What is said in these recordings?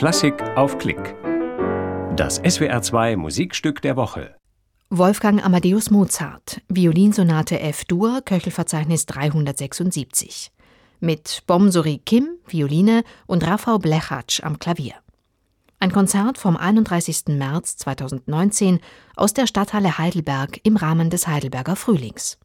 Klassik auf Klick. Das SWR2 Musikstück der Woche. Wolfgang Amadeus Mozart, Violinsonate F-Dur, Köchelverzeichnis 376. Mit Bomsori Kim, Violine und Rafał Blechatsch am Klavier. Ein Konzert vom 31. März 2019 aus der Stadthalle Heidelberg im Rahmen des Heidelberger Frühlings.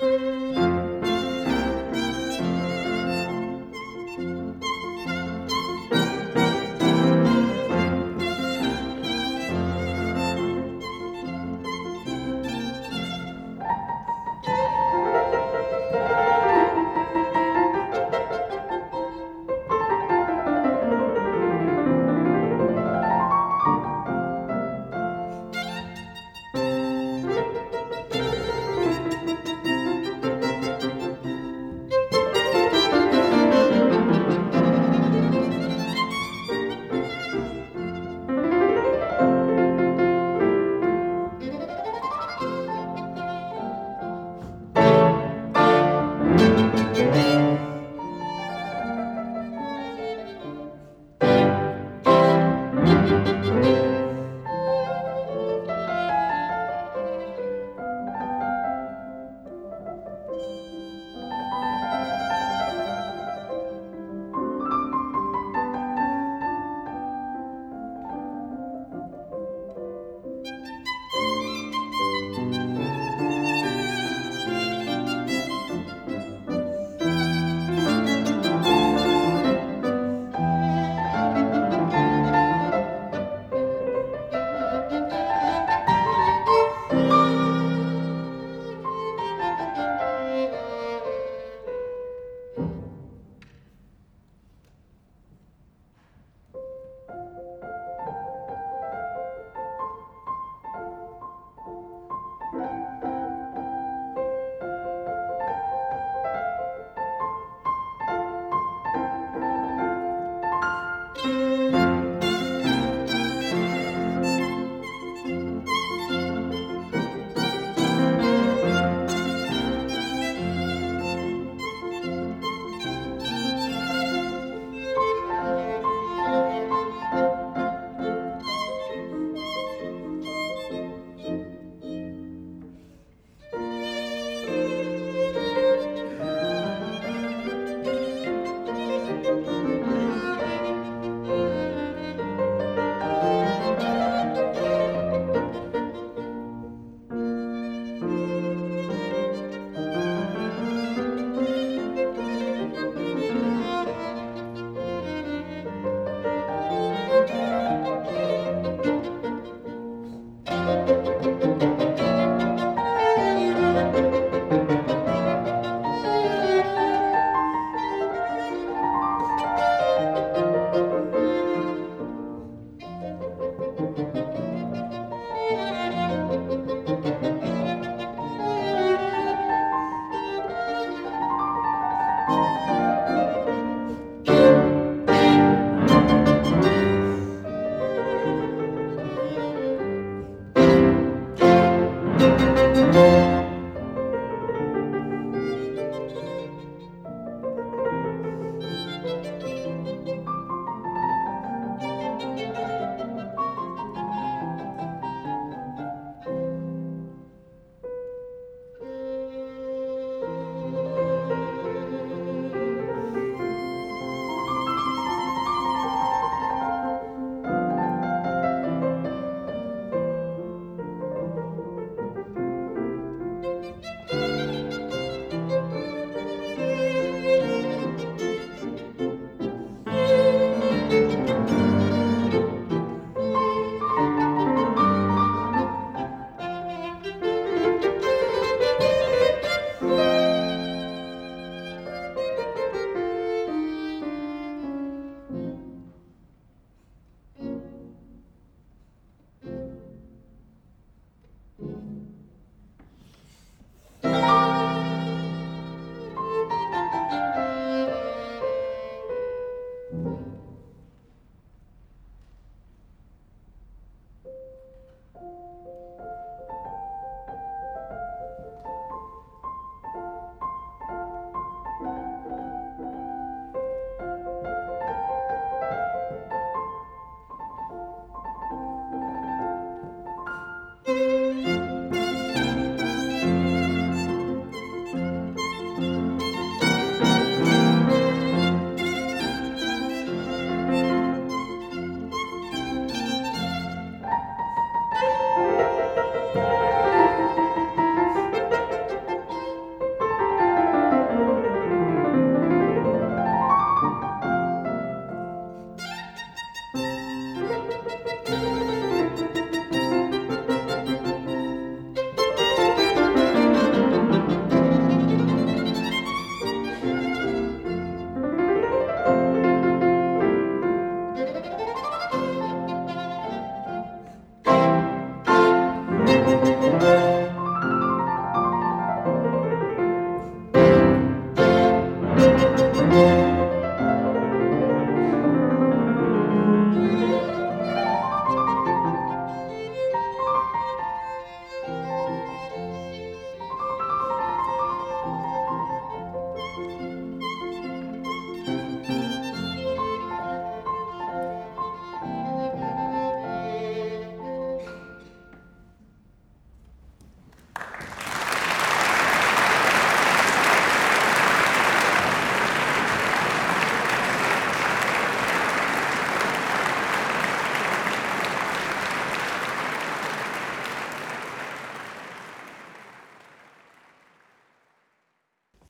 Música